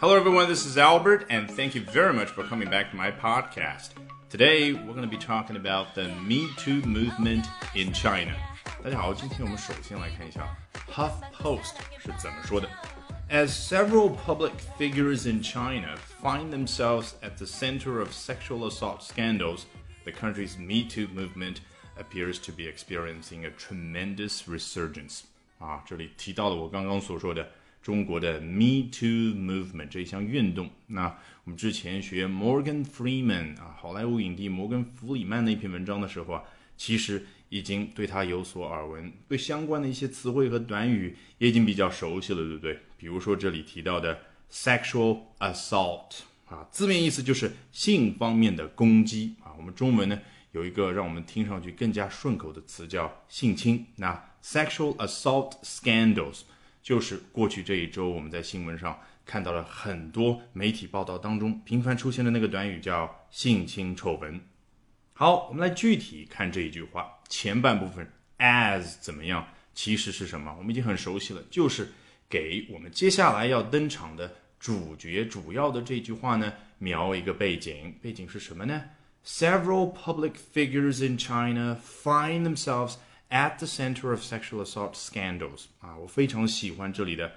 Hello, everyone. This is Albert, and thank you very much for coming back to my podcast. Today, we're going to be talking about the Me Too movement in China. 大家好，今天我们首先来看一下 HuffPost 是怎么说的。As several public figures in China find themselves at the center of sexual assault scandals, the country's Me Too movement appears to be experiencing a tremendous resurgence. 啊，这里提到了我刚刚所说的 中国的 Me Too movement 这一项运动。那我们之前学 Morgan Freeman 啊，好莱坞影帝摩根·弗里曼那篇文章的时候啊，其实已经对他有所耳闻，对相关的一些词汇和短语也已经比较熟悉了，对不对？比如说这里提到的 sexual assault 啊，字面意思就是性方面的攻击啊。我们中文呢有一个让我们听上去更加顺口的词叫性侵。那 sexual assault scandals 就是过去这一周我们在新闻上看到了很多媒体报道当中频繁出现的那个短语叫性侵丑闻。好，我们来具体看这一句话前半部分 as 怎么样，其实是什么？我们已经很熟悉了，就是。给我们接下来要登场的主角主要的这句话呢，描一个背景。背景是什么呢？Several public figures in China find themselves at the center of sexual assault scandals。啊，我非常喜欢这里的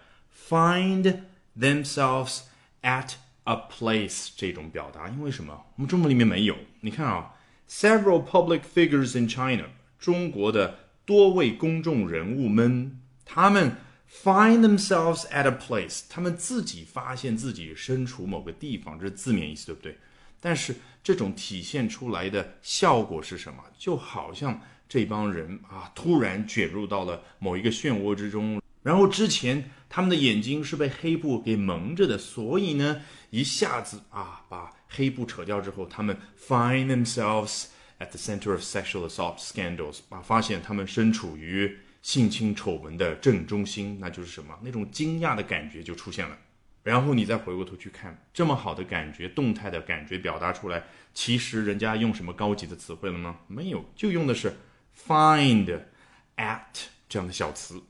find themselves at a place 这种表达，因为什么？我们中文里面没有。你看啊，several public figures in China，中国的多位公众人物们，他们。Find themselves at a place，他们自己发现自己身处某个地方，这是字面意思，对不对？但是这种体现出来的效果是什么？就好像这帮人啊，突然卷入到了某一个漩涡之中，然后之前他们的眼睛是被黑布给蒙着的，所以呢，一下子啊，把黑布扯掉之后，他们 find themselves at the center of sexual assault scandals，啊，发现他们身处于。性侵丑闻的正中心，那就是什么？那种惊讶的感觉就出现了。然后你再回过头去看，这么好的感觉，动态的感觉表达出来，其实人家用什么高级的词汇了吗？没有，就用的是 find at 这样的小词。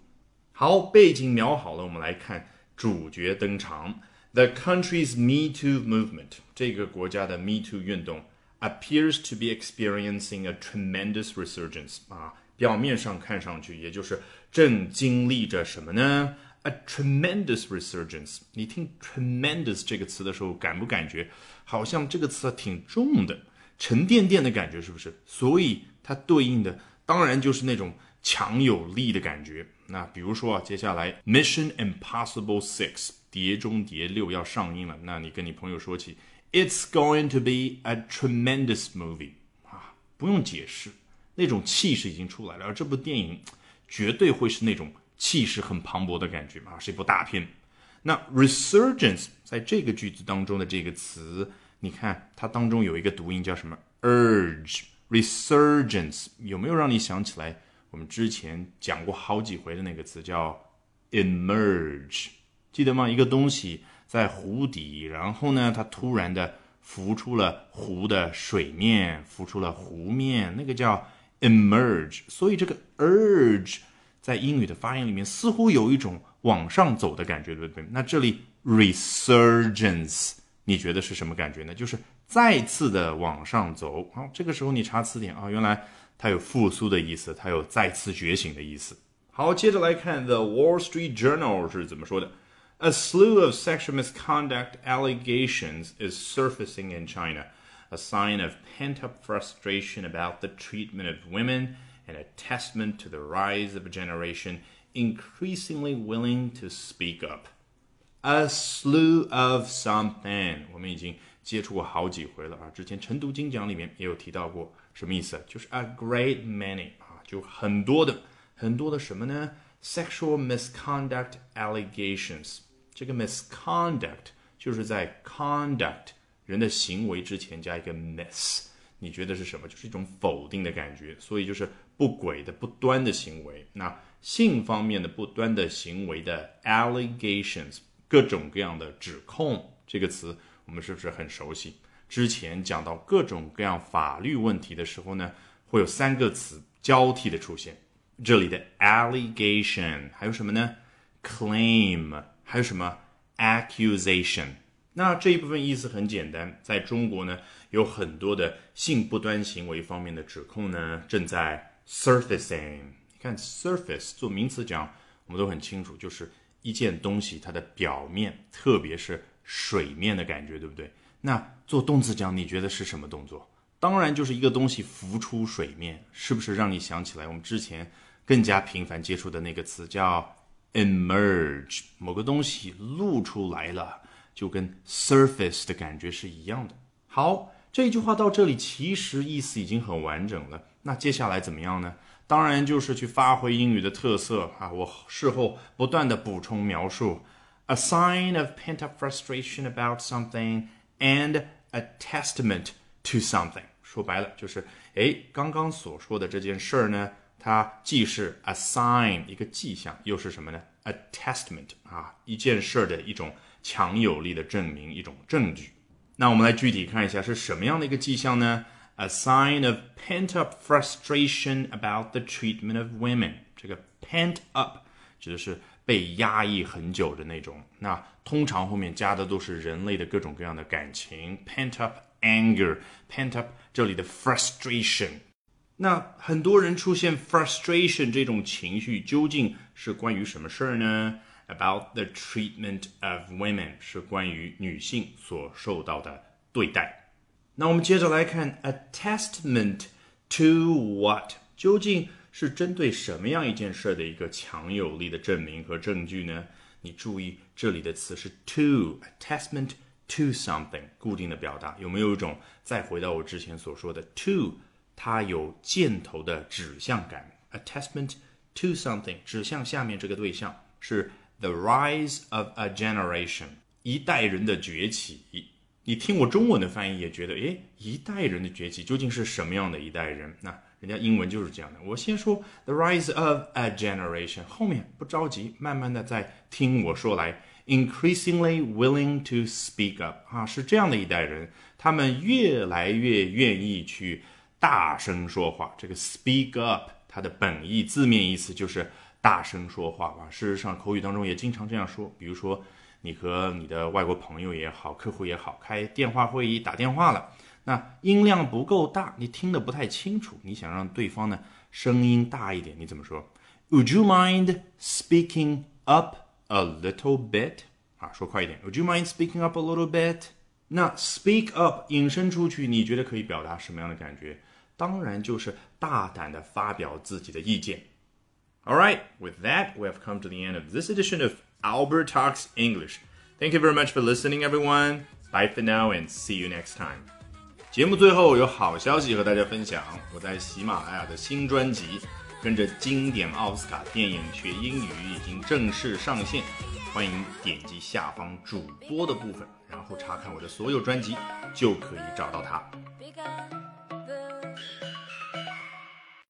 好，背景描好了，我们来看主角登场。The country's Me Too movement，这个国家的 Me Too 运动 appears to be experiencing a tremendous resurgence 啊。表面上看上去，也就是正经历着什么呢？A tremendous resurgence。你听 tremendous 这个词的时候，感不感觉好像这个词挺重的，沉甸甸的感觉，是不是？所以它对应的当然就是那种强有力的感觉。那比如说啊，接下来 Mission Impossible Six 碟中谍六要上映了，那你跟你朋友说起，It's going to be a tremendous movie 啊，不用解释。那种气势已经出来了，而这部电影绝对会是那种气势很磅礴的感觉啊，是一部大片。那 resurgence 在这个句子当中的这个词，你看它当中有一个读音叫什么？urge resurgence 有没有让你想起来我们之前讲过好几回的那个词叫 emerge？记得吗？一个东西在湖底，然后呢，它突然的浮出了湖的水面，浮出了湖面，那个叫。emerge，所以这个 urge 在英语的发音里面似乎有一种往上走的感觉，对不对？那这里 resurgence，你觉得是什么感觉呢？就是再次的往上走。好，这个时候你查词典啊，原来它有复苏的意思，它有再次觉醒的意思。好，接着来看 The Wall Street Journal 是怎么说的：A slew of sexual misconduct allegations is surfacing in China a sign of pent up frustration about the treatment of women and a testament to the rise of a generation increasingly willing to speak up. A slew of something，我们已经 接触过好几回了啊。之前晨读精讲里面也有提到过，什么意思？就是 a great many 啊，就很多的很多的什么呢？Sexual misconduct allegations。这个 misconduct 就是在 conduct 人的行为之前加一个 miss，你觉得是什么？就是一种否定的感觉，所以就是不轨的、不端的行为。那性方面的不端的行为的 allegations，各种各样的指控，这个词我们是不是很熟悉？之前讲到各种各样法律问题的时候呢，会有三个词交替的出现。这里的 allegation 还有什么呢？claim 还有什么 accusation。那这一部分意思很简单，在中国呢，有很多的性不端行为方面的指控呢，正在 surfacing。你看 surface 做名词讲，我们都很清楚，就是一件东西它的表面，特别是水面的感觉，对不对？那做动词讲，你觉得是什么动作？当然就是一个东西浮出水面，是不是让你想起来我们之前更加频繁接触的那个词叫 emerge？某个东西露出来了。就跟 surface 的感觉是一样的。好，这句话到这里其实意思已经很完整了。那接下来怎么样呢？当然就是去发挥英语的特色啊！我事后不断的补充描述 ，a sign of pent-up frustration about something and a testament to something。说白了就是，哎，刚刚所说的这件事儿呢，它既是 a sign 一个迹象，又是什么呢？a testament 啊，一件事儿的一种。强有力的证明，一种证据。那我们来具体看一下是什么样的一个迹象呢？A sign of pent up frustration about the treatment of women。这个 pent up 指的是 被压抑很久的那种。那通常后面加的都是人类的各种各样的感情，pent up anger，pent up 这里的 frustration。那很多人出现 frustration 这种情绪，究竟是关于什么事儿呢？about the treatment of women 是关于女性所受到的对待。那我们接着来看 a testament to what 究竟 是针对什么样一件事的一个强有力的证明和证据呢？你注意这里的词是 to，a testament to something，固定的表达有没有一种再回到我之前所说的 to，它有箭头的指向感？a testament to something 指向下面这个对象是。The rise of a generation，一代人的崛起。你听我中文的翻译也觉得，诶，一代人的崛起究竟是什么样的一代人？那人家英文就是这样的。我先说 the rise of a generation，后面不着急，慢慢的再听我说来。Increasingly willing to speak up，啊，是这样的一代人，他们越来越愿意去大声说话。这个 speak up，它的本意字面意思就是。大声说话吧。事实上，口语当中也经常这样说。比如说，你和你的外国朋友也好，客户也好，开电话会议打电话了，那音量不够大，你听得不太清楚。你想让对方呢声音大一点，你怎么说？Would you mind speaking up a little bit？啊，说快一点。Would you mind speaking up a little bit？那 speak up 引申出去，你觉得可以表达什么样的感觉？当然就是大胆的发表自己的意见。All right, with that, we have come to the end of this edition of Albert Talks English. Thank you very much for listening, everyone. Bye for now and see you next time. 节目最后有好消息和大家分享，我在喜马拉雅的新专辑《跟着经典奥斯卡电影学英语》已经正式上线，欢迎点击下方主播的部分，然后查看我的所有专辑，就可以找到它。